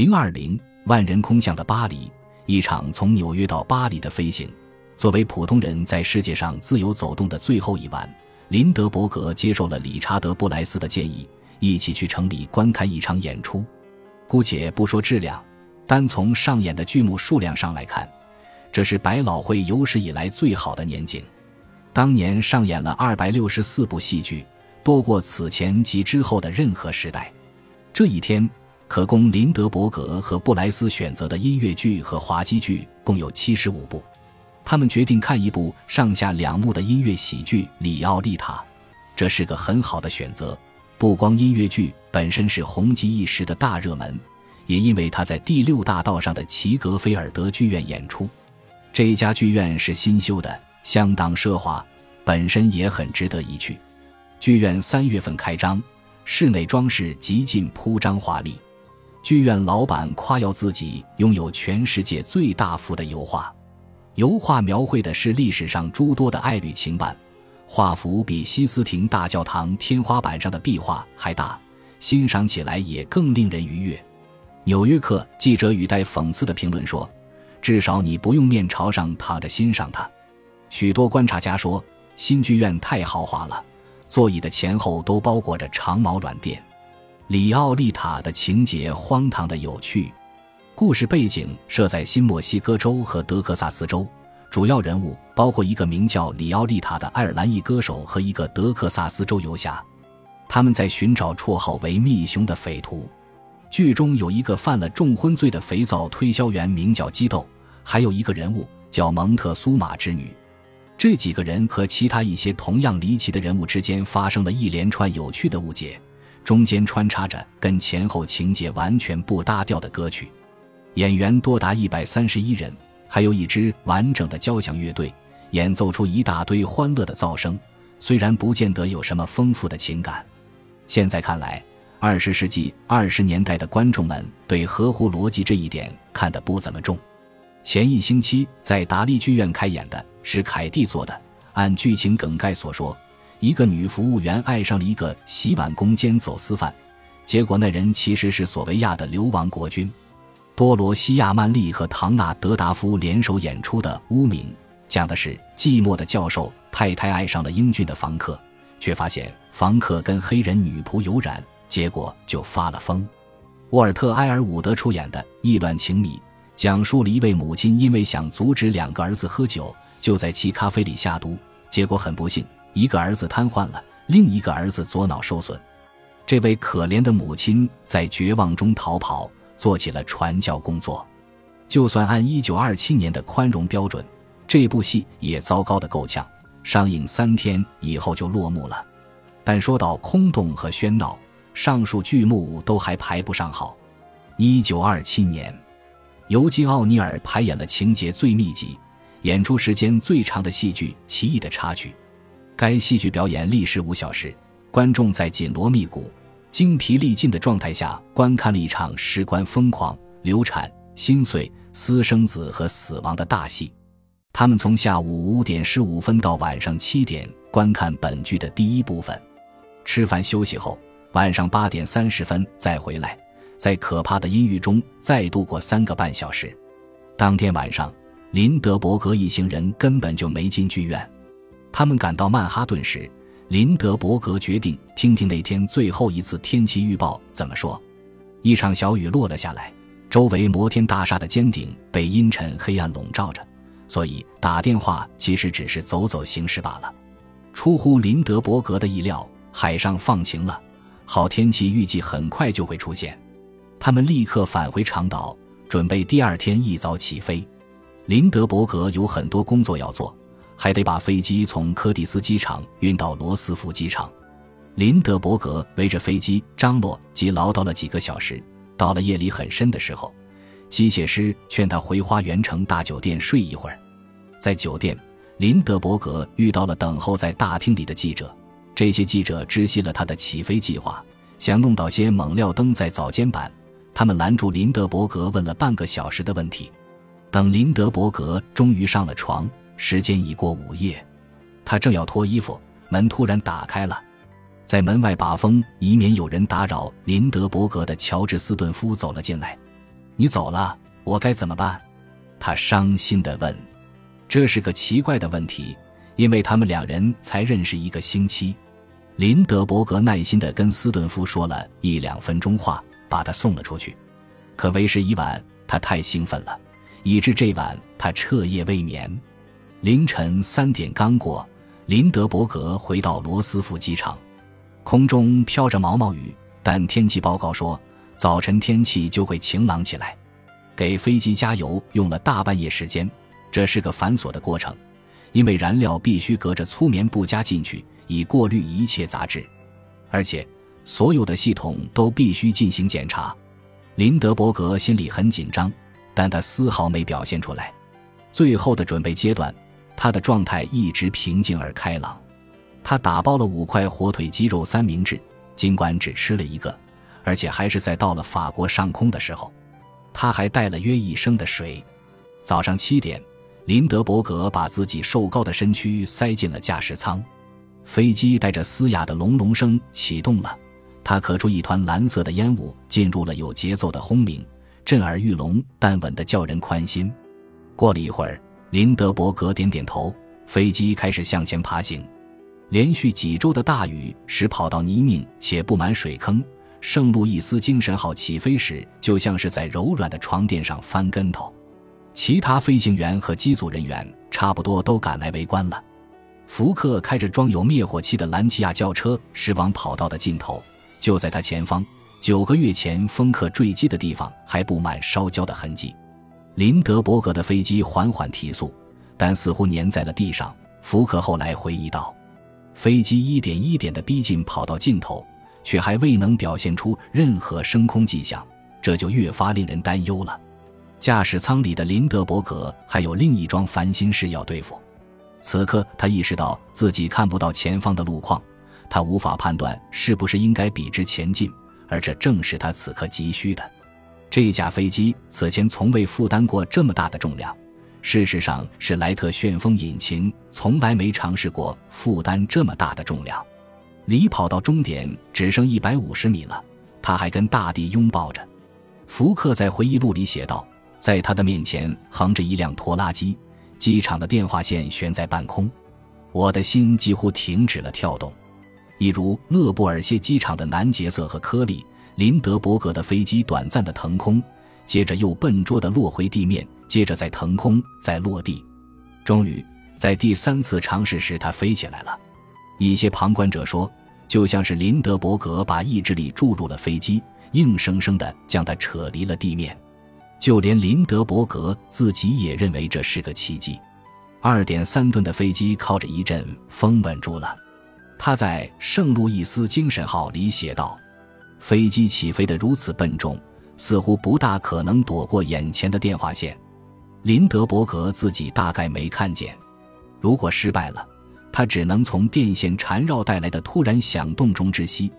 零二零万人空巷的巴黎，一场从纽约到巴黎的飞行。作为普通人在世界上自由走动的最后一晚，林德伯格接受了理查德·布莱斯的建议，一起去城里观看一场演出。姑且不说质量，单从上演的剧目数量上来看，这是百老汇有史以来最好的年景。当年上演了二百六十四部戏剧，多过此前及之后的任何时代。这一天。可供林德伯格和布莱斯选择的音乐剧和滑稽剧共有七十五部，他们决定看一部上下两幕的音乐喜剧《里奥利塔》，这是个很好的选择。不光音乐剧本身是红极一时的大热门，也因为他在第六大道上的齐格菲尔德剧院演出。这家剧院是新修的，相当奢华，本身也很值得一去。剧院三月份开张，室内装饰极尽铺张华丽。剧院老板夸耀自己拥有全世界最大幅的油画，油画描绘的是历史上诸多的爱侣情伴，画幅比西斯廷大教堂天花板上的壁画还大，欣赏起来也更令人愉悦。《纽约客》记者语带讽刺的评论说：“至少你不用面朝上躺着欣赏它。”许多观察家说，新剧院太豪华了，座椅的前后都包裹着长毛软垫。里奥利塔的情节荒唐的有趣，故事背景设在新墨西哥州和德克萨斯州，主要人物包括一个名叫里奥利塔的爱尔兰裔歌手和一个德克萨斯州游侠，他们在寻找绰号为“蜜熊”的匪徒。剧中有一个犯了重婚罪的肥皂推销员，名叫基豆，还有一个人物叫蒙特苏玛之女。这几个人和其他一些同样离奇的人物之间发生了一连串有趣的误解。中间穿插着跟前后情节完全不搭调的歌曲，演员多达一百三十一人，还有一支完整的交响乐队演奏出一大堆欢乐的噪声。虽然不见得有什么丰富的情感，现在看来，二十世纪二十年代的观众们对合乎逻辑这一点看得不怎么重。前一星期在达利剧院开演的是凯蒂做的，按剧情梗概所说。一个女服务员爱上了一个洗碗工兼走私犯，结果那人其实是索维亚的流亡国军。多罗西亚·曼利和唐纳德·达夫联手演出的《污名》，讲的是寂寞的教授太太爱上了英俊的房客，却发现房客跟黑人女仆有染，结果就发了疯。沃尔特·埃尔伍德出演的《意乱情迷》，讲述了一位母亲因为想阻止两个儿子喝酒，就在其咖啡里下毒，结果很不幸。一个儿子瘫痪了，另一个儿子左脑受损。这位可怜的母亲在绝望中逃跑，做起了传教工作。就算按一九二七年的宽容标准，这部戏也糟糕的够呛。上映三天以后就落幕了。但说到空洞和喧闹，上述剧目都还排不上号。一九二七年，尤金·奥尼尔排演了情节最密集、演出时间最长的戏剧《奇异的插曲》。该戏剧表演历时五小时，观众在紧锣密鼓、精疲力尽的状态下观看了一场事关疯狂、流产、心碎、私生子和死亡的大戏。他们从下午五点十五分到晚上七点观看本剧的第一部分，吃饭休息后，晚上八点三十分再回来，在可怕的阴郁中再度过三个半小时。当天晚上，林德伯格一行人根本就没进剧院。他们赶到曼哈顿时，林德伯格决定听听那天最后一次天气预报怎么说。一场小雨落了下来，周围摩天大厦的尖顶被阴沉黑暗笼罩着，所以打电话其实只是走走形式罢了。出乎林德伯格的意料，海上放晴了，好天气预计很快就会出现。他们立刻返回长岛，准备第二天一早起飞。林德伯格有很多工作要做。还得把飞机从柯蒂斯机场运到罗斯福机场。林德伯格围着飞机张罗及唠叨了几个小时。到了夜里很深的时候，机械师劝他回花园城大酒店睡一会儿。在酒店，林德伯格遇到了等候在大厅里的记者。这些记者知悉了他的起飞计划，想弄到些猛料登在早间版。他们拦住林德伯格，问了半个小时的问题。等林德伯格终于上了床。时间已过午夜，他正要脱衣服，门突然打开了，在门外把风，以免有人打扰林德伯格的乔治斯顿夫走了进来。你走了，我该怎么办？他伤心地问。这是个奇怪的问题，因为他们两人才认识一个星期。林德伯格耐心地跟斯顿夫说了一两分钟话，把他送了出去。可为时已晚，他太兴奋了，以致这晚他彻夜未眠。凌晨三点刚过，林德伯格回到罗斯福机场，空中飘着毛毛雨，但天气报告说早晨天气就会晴朗起来。给飞机加油用了大半夜时间。这是个繁琐的过程，因为燃料必须隔着粗棉布加进去，以过滤一切杂质，而且所有的系统都必须进行检查。林德伯格心里很紧张，但他丝毫没表现出来。最后的准备阶段，他的状态一直平静而开朗。他打包了五块火腿鸡肉三明治，尽管只吃了一个，而且还是在到了法国上空的时候。他还带了约一升的水。早上七点。林德伯格把自己瘦高的身躯塞进了驾驶舱，飞机带着嘶哑的隆隆声启动了。他咳出一团蓝色的烟雾，进入了有节奏的轰鸣，震耳欲聋，但稳得叫人宽心。过了一会儿，林德伯格点点头，飞机开始向前爬行。连续几周的大雨使跑道泥泞且布满水坑，圣路易斯精神号起飞时就像是在柔软的床垫上翻跟头。其他飞行员和机组人员差不多都赶来围观了。福克开着装有灭火器的兰奇亚轿车驶往跑道的尽头，就在他前方，九个月前风克坠机的地方还布满烧焦的痕迹。林德伯格的飞机缓缓提速，但似乎粘在了地上。福克后来回忆道：“飞机一点一点地逼近跑道尽头，却还未能表现出任何升空迹象，这就越发令人担忧了。”驾驶舱里的林德伯格还有另一桩烦心事要对付。此刻，他意识到自己看不到前方的路况，他无法判断是不是应该笔直前进，而这正是他此刻急需的。这架飞机此前从未负担过这么大的重量，事实上是莱特旋风引擎从来没尝试过负担这么大的重量。离跑道终点只剩一百五十米了，他还跟大地拥抱着。福克在回忆录里写道。在他的面前横着一辆拖拉机，机场的电话线悬在半空，我的心几乎停止了跳动。一如勒布尔谢机场的南杰瑟和科利林德伯格的飞机短暂的腾空，接着又笨拙地落回地面，接着再腾空，再落地。终于在第三次尝试时，他飞起来了。一些旁观者说，就像是林德伯格把意志力注入了飞机，硬生生地将它扯离了地面。就连林德伯格自己也认为这是个奇迹。二点三吨的飞机靠着一阵风稳住了。他在《圣路易斯精神号》里写道：“飞机起飞的如此笨重，似乎不大可能躲过眼前的电话线。”林德伯格自己大概没看见。如果失败了，他只能从电线缠绕带来的突然响动中窒息，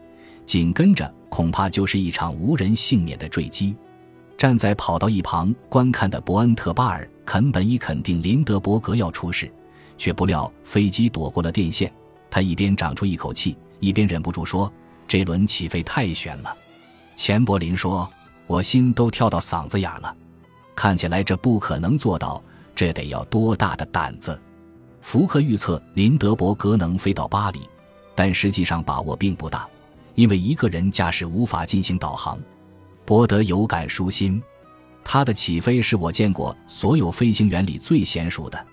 紧跟着恐怕就是一场无人幸免的坠机。站在跑道一旁观看的伯恩特巴尔肯本已肯定林德伯格要出事，却不料飞机躲过了电线。他一边长出一口气，一边忍不住说：“这轮起飞太悬了。”钱柏林说：“我心都跳到嗓子眼了。看起来这不可能做到，这得要多大的胆子？”福克预测林德伯格能飞到巴黎，但实际上把握并不大，因为一个人驾驶无法进行导航。博德有感舒心，他的起飞是我见过所有飞行员里最娴熟的。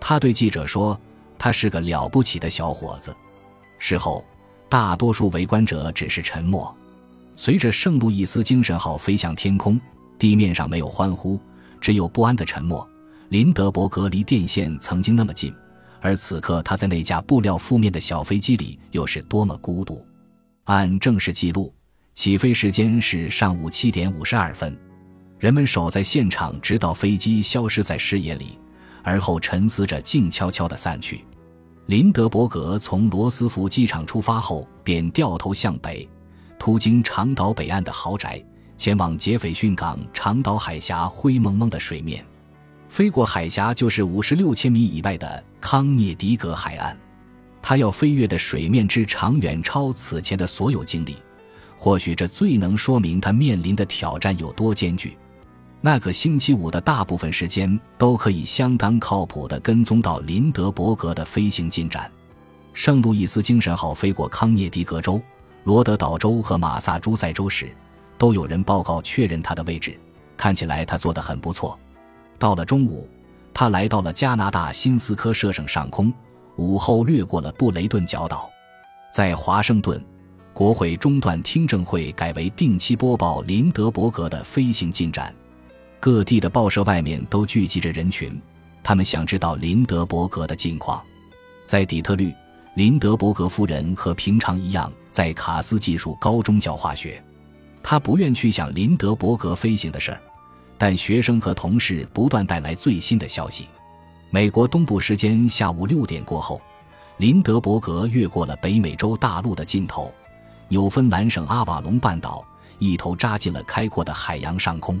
他对记者说：“他是个了不起的小伙子。”事后，大多数围观者只是沉默。随着圣路易斯精神号飞向天空，地面上没有欢呼，只有不安的沉默。林德伯格离电线曾经那么近，而此刻他在那架布料覆面的小飞机里，又是多么孤独。按正式记录。起飞时间是上午七点五十二分，人们守在现场，直到飞机消失在视野里，而后沉思着静悄悄地散去。林德伯格从罗斯福机场出发后，便掉头向北，途经长岛北岸的豪宅，前往杰斐逊港长岛海峡灰蒙蒙的水面。飞过海峡就是五十六千米以外的康涅狄格海岸，他要飞越的水面之长远超此前的所有经历。或许这最能说明他面临的挑战有多艰巨。那个星期五的大部分时间都可以相当靠谱地跟踪到林德伯格的飞行进展。圣路易斯精神号飞过康涅狄格州、罗德岛州和马萨诸塞州时，都有人报告确认他的位置。看起来他做得很不错。到了中午，他来到了加拿大新斯科舍省上空，午后掠过了布雷顿角岛，在华盛顿。国会中断听证会，改为定期播报林德伯格的飞行进展。各地的报社外面都聚集着人群，他们想知道林德伯格的近况。在底特律，林德伯格夫人和平常一样在卡斯技术高中教化学。他不愿去想林德伯格飞行的事儿，但学生和同事不断带来最新的消息。美国东部时间下午六点过后，林德伯格越过了北美洲大陆的尽头。纽芬兰省阿瓦隆半岛，一头扎进了开阔的海洋上空。